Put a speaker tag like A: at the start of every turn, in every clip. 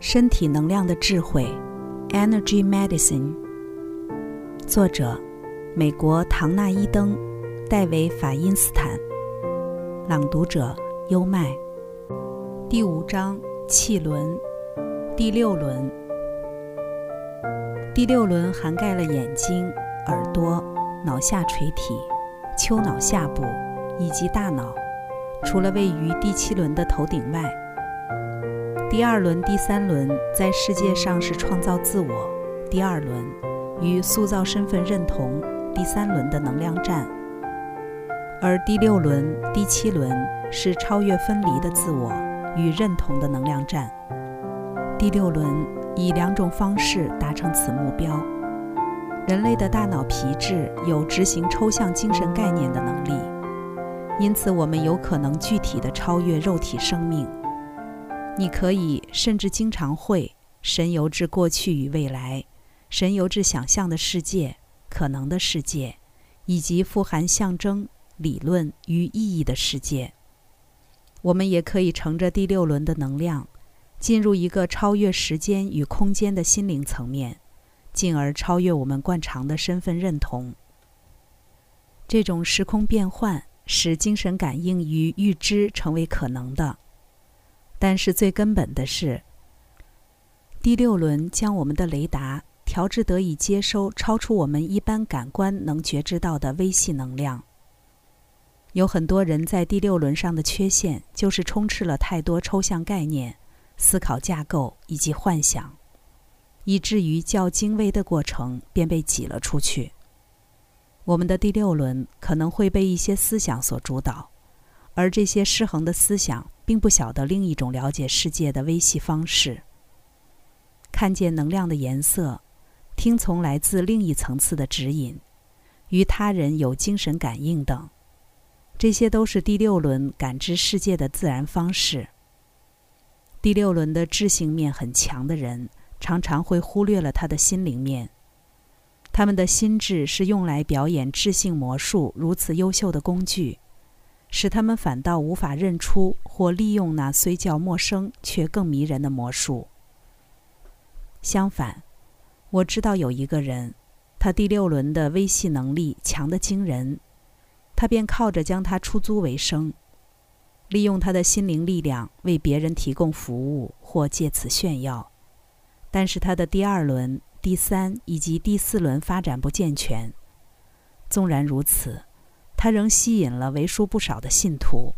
A: 身体能量的智慧，Energy Medicine。作者：美国唐纳伊登、戴维法因斯坦。朗读者：优麦。第五章：气轮。第六轮。第六轮涵盖了眼睛、耳朵、脑下垂体、丘脑下部以及大脑，除了位于第七轮的头顶外。第二轮、第三轮在世界上是创造自我；第二轮与塑造身份认同；第三轮的能量战，而第六轮、第七轮是超越分离的自我与认同的能量战。第六轮以两种方式达成此目标：人类的大脑皮质有执行抽象精神概念的能力，因此我们有可能具体的超越肉体生命。你可以甚至经常会神游至过去与未来，神游至想象的世界、可能的世界，以及富含象征、理论与意义的世界。我们也可以乘着第六轮的能量，进入一个超越时间与空间的心灵层面，进而超越我们惯常的身份认同。这种时空变换使精神感应与预知成为可能的。但是最根本的是，第六轮将我们的雷达调制得以接收超出我们一般感官能觉知到的微细能量。有很多人在第六轮上的缺陷，就是充斥了太多抽象概念、思考架构以及幻想，以至于较精微的过程便被挤了出去。我们的第六轮可能会被一些思想所主导。而这些失衡的思想，并不晓得另一种了解世界的微细方式。看见能量的颜色，听从来自另一层次的指引，与他人有精神感应等，这些都是第六轮感知世界的自然方式。第六轮的智性面很强的人，常常会忽略了他的心灵面。他们的心智是用来表演智性魔术如此优秀的工具。使他们反倒无法认出或利用那虽较陌生却更迷人的魔术。相反，我知道有一个人，他第六轮的微细能力强得惊人，他便靠着将他出租为生，利用他的心灵力量为别人提供服务或借此炫耀。但是他的第二轮、第三以及第四轮发展不健全。纵然如此。他仍吸引了为数不少的信徒，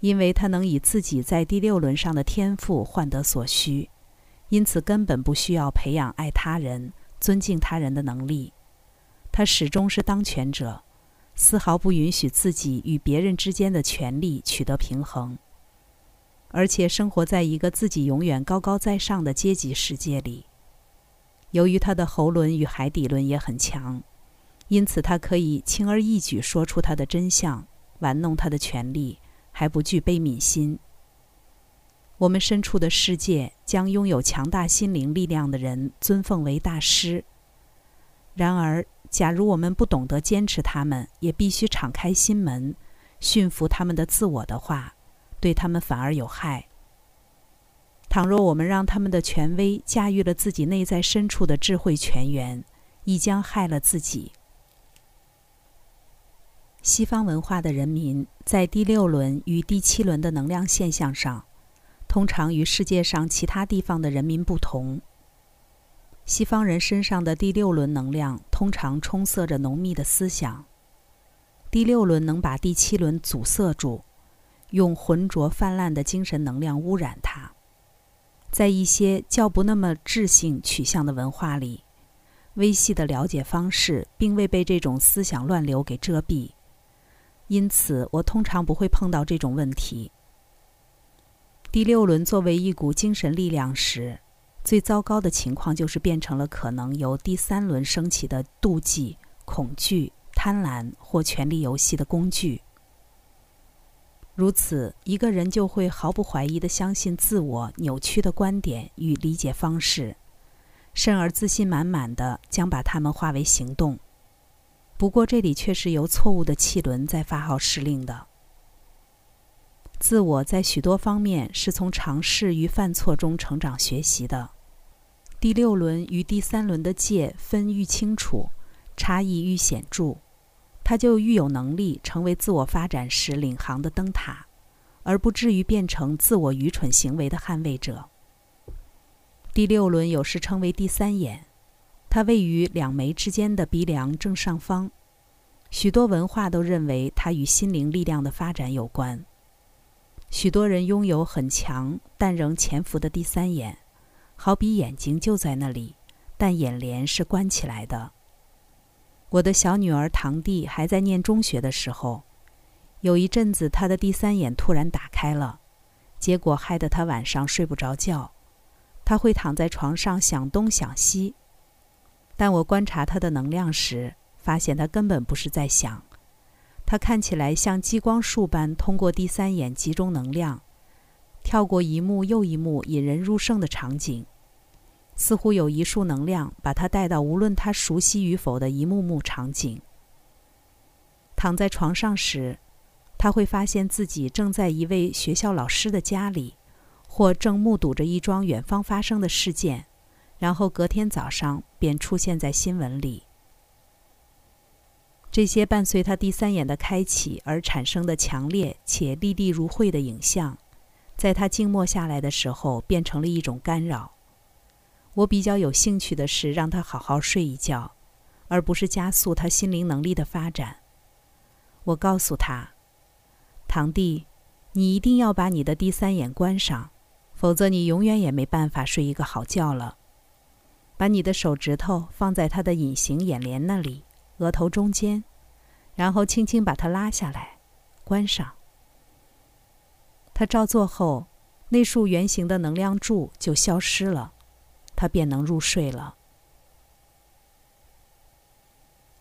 A: 因为他能以自己在第六轮上的天赋换得所需，因此根本不需要培养爱他人、尊敬他人的能力。他始终是当权者，丝毫不允许自己与别人之间的权利取得平衡，而且生活在一个自己永远高高在上的阶级世界里。由于他的喉轮与海底轮也很强。因此，他可以轻而易举说出他的真相，玩弄他的权利，还不具悲悯心。我们身处的世界将拥有强大心灵力量的人尊奉为大师。然而，假如我们不懂得坚持他们，也必须敞开心门，驯服他们的自我的话，对他们反而有害。倘若我们让他们的权威驾驭了自己内在深处的智慧泉源，亦将害了自己。西方文化的人民在第六轮与第七轮的能量现象上，通常与世界上其他地方的人民不同。西方人身上的第六轮能量通常充塞着浓密的思想，第六轮能把第七轮阻塞住，用浑浊泛滥的精神能量污染它。在一些较不那么智性取向的文化里，微细的了解方式并未被这种思想乱流给遮蔽。因此，我通常不会碰到这种问题。第六轮作为一股精神力量时，最糟糕的情况就是变成了可能由第三轮升起的妒忌、恐惧、贪婪或权力游戏的工具。如此，一个人就会毫不怀疑地相信自我扭曲的观点与理解方式，甚而自信满满的将把它们化为行动。不过，这里却是由错误的气轮在发号施令的。自我在许多方面是从尝试与犯错中成长学习的。第六轮与第三轮的界分愈清楚，差异愈显著，他就愈有能力成为自我发展时领航的灯塔，而不至于变成自我愚蠢行为的捍卫者。第六轮有时称为第三眼，它位于两眉之间的鼻梁正上方。许多文化都认为它与心灵力量的发展有关。许多人拥有很强但仍潜伏的第三眼。好比眼睛就在那里，但眼帘是关起来的。我的小女儿堂弟还在念中学的时候，有一阵子他的第三眼突然打开了，结果害得他晚上睡不着觉。他会躺在床上想东想西，但我观察他的能量时，发现他根本不是在想，他看起来像激光束般通过第三眼集中能量。跳过一幕又一幕引人入胜的场景，似乎有一束能量把他带到无论他熟悉与否的一幕幕场景。躺在床上时，他会发现自己正在一位学校老师的家里，或正目睹着一桩远方发生的事件，然后隔天早上便出现在新闻里。这些伴随他第三眼的开启而产生的强烈且历历如绘的影像。在他静默下来的时候，变成了一种干扰。我比较有兴趣的是让他好好睡一觉，而不是加速他心灵能力的发展。我告诉他：“堂弟，你一定要把你的第三眼关上，否则你永远也没办法睡一个好觉了。把你的手指头放在他的隐形眼帘那里，额头中间，然后轻轻把它拉下来，关上。”他照做后，那束圆形的能量柱就消失了，他便能入睡了。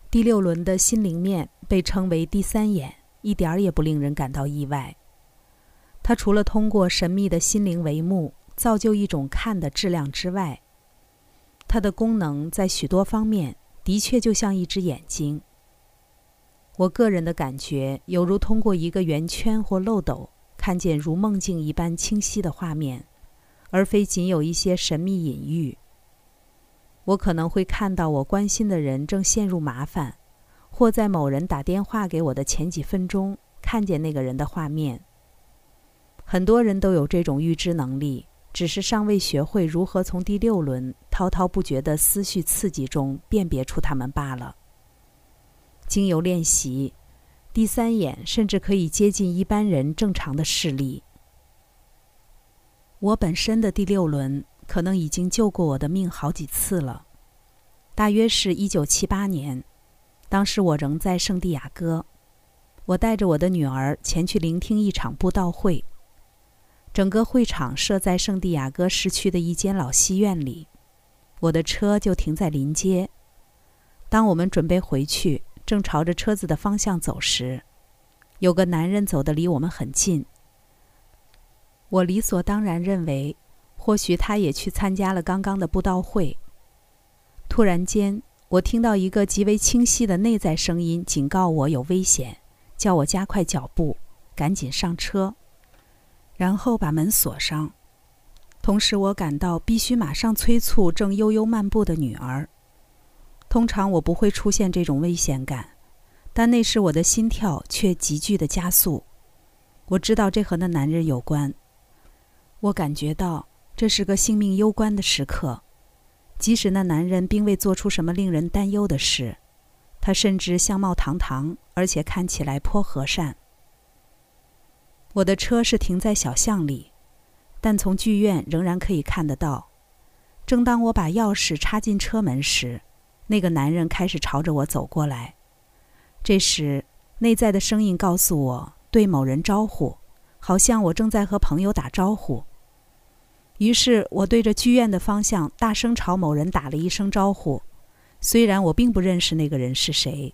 A: 第六轮的心灵面被称为第三眼，一点儿也不令人感到意外。它除了通过神秘的心灵帷幕造就一种看的质量之外，它的功能在许多方面的确就像一只眼睛。我个人的感觉犹如通过一个圆圈或漏斗。看见如梦境一般清晰的画面，而非仅有一些神秘隐喻。我可能会看到我关心的人正陷入麻烦，或在某人打电话给我的前几分钟看见那个人的画面。很多人都有这种预知能力，只是尚未学会如何从第六轮滔滔不绝的思绪刺激中辨别出他们罢了。经由练习。第三眼甚至可以接近一般人正常的视力。我本身的第六轮可能已经救过我的命好几次了。大约是一九七八年，当时我仍在圣地亚哥，我带着我的女儿前去聆听一场布道会。整个会场设在圣地亚哥市区的一间老戏院里，我的车就停在临街。当我们准备回去。正朝着车子的方向走时，有个男人走得离我们很近。我理所当然认为，或许他也去参加了刚刚的布道会。突然间，我听到一个极为清晰的内在声音警告我有危险，叫我加快脚步，赶紧上车，然后把门锁上。同时，我感到必须马上催促正悠悠漫步的女儿。通常我不会出现这种危险感，但那时我的心跳却急剧的加速。我知道这和那男人有关。我感觉到这是个性命攸关的时刻，即使那男人并未做出什么令人担忧的事，他甚至相貌堂堂，而且看起来颇和善。我的车是停在小巷里，但从剧院仍然可以看得到。正当我把钥匙插进车门时，那个男人开始朝着我走过来，这时，内在的声音告诉我对某人招呼，好像我正在和朋友打招呼。于是我对着剧院的方向大声朝某人打了一声招呼，虽然我并不认识那个人是谁。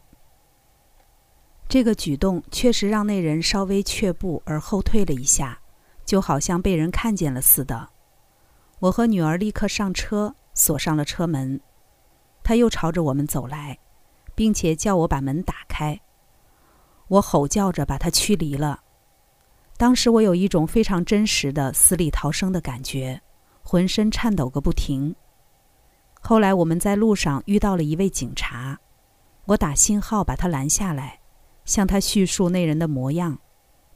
A: 这个举动确实让那人稍微却步而后退了一下，就好像被人看见了似的。我和女儿立刻上车，锁上了车门。他又朝着我们走来，并且叫我把门打开。我吼叫着把他驱离了。当时我有一种非常真实的死里逃生的感觉，浑身颤抖个不停。后来我们在路上遇到了一位警察，我打信号把他拦下来，向他叙述那人的模样，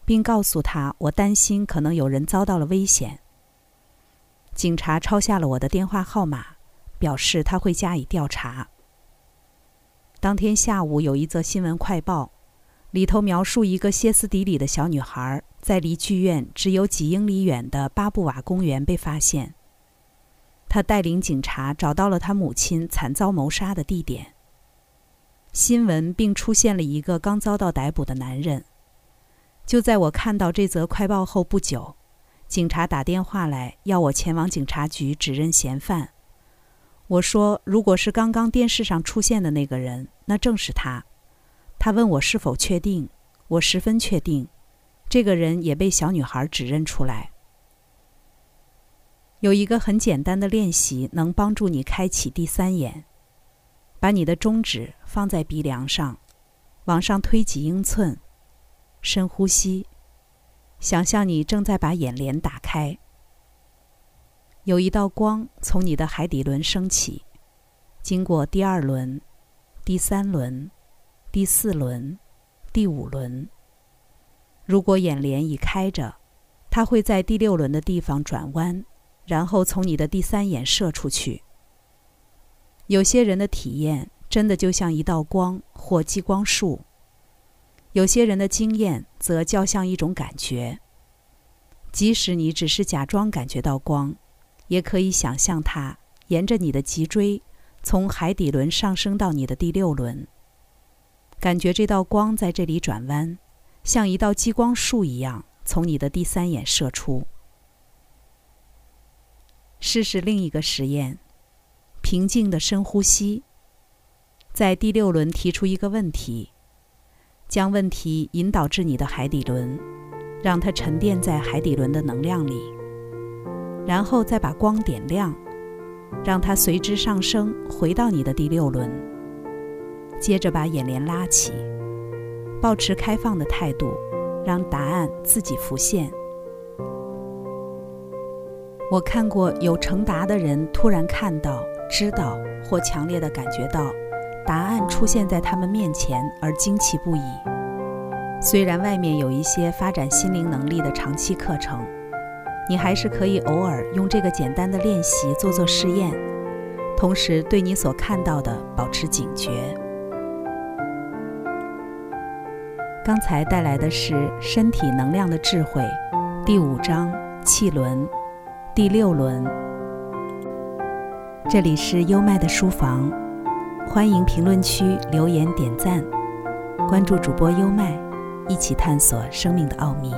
A: 并告诉他我担心可能有人遭到了危险。警察抄下了我的电话号码，表示他会加以调查。当天下午有一则新闻快报，里头描述一个歇斯底里的小女孩在离剧院只有几英里远的巴布瓦公园被发现。他带领警察找到了他母亲惨遭谋杀的地点。新闻并出现了一个刚遭到逮捕的男人。就在我看到这则快报后不久，警察打电话来要我前往警察局指认嫌犯。我说：“如果是刚刚电视上出现的那个人，那正是他。”他问我是否确定，我十分确定，这个人也被小女孩指认出来。有一个很简单的练习，能帮助你开启第三眼。把你的中指放在鼻梁上，往上推几英寸，深呼吸，想象你正在把眼帘打开。有一道光从你的海底轮升起，经过第二轮、第三轮、第四轮、第五轮。如果眼帘已开着，它会在第六轮的地方转弯。然后从你的第三眼射出去。有些人的体验真的就像一道光或激光束，有些人的经验则较像一种感觉。即使你只是假装感觉到光，也可以想象它沿着你的脊椎从海底轮上升到你的第六轮，感觉这道光在这里转弯，像一道激光束一样从你的第三眼射出。试试另一个实验：平静的深呼吸，在第六轮提出一个问题，将问题引导至你的海底轮，让它沉淀在海底轮的能量里，然后再把光点亮，让它随之上升，回到你的第六轮。接着把眼帘拉起，保持开放的态度，让答案自己浮现。我看过有成达的人突然看到、知道或强烈的感觉到答案出现在他们面前而惊奇不已。虽然外面有一些发展心灵能力的长期课程，你还是可以偶尔用这个简单的练习做做试验，同时对你所看到的保持警觉。刚才带来的是《身体能量的智慧》第五章气轮。第六轮，这里是优麦的书房，欢迎评论区留言点赞，关注主播优麦，一起探索生命的奥秘。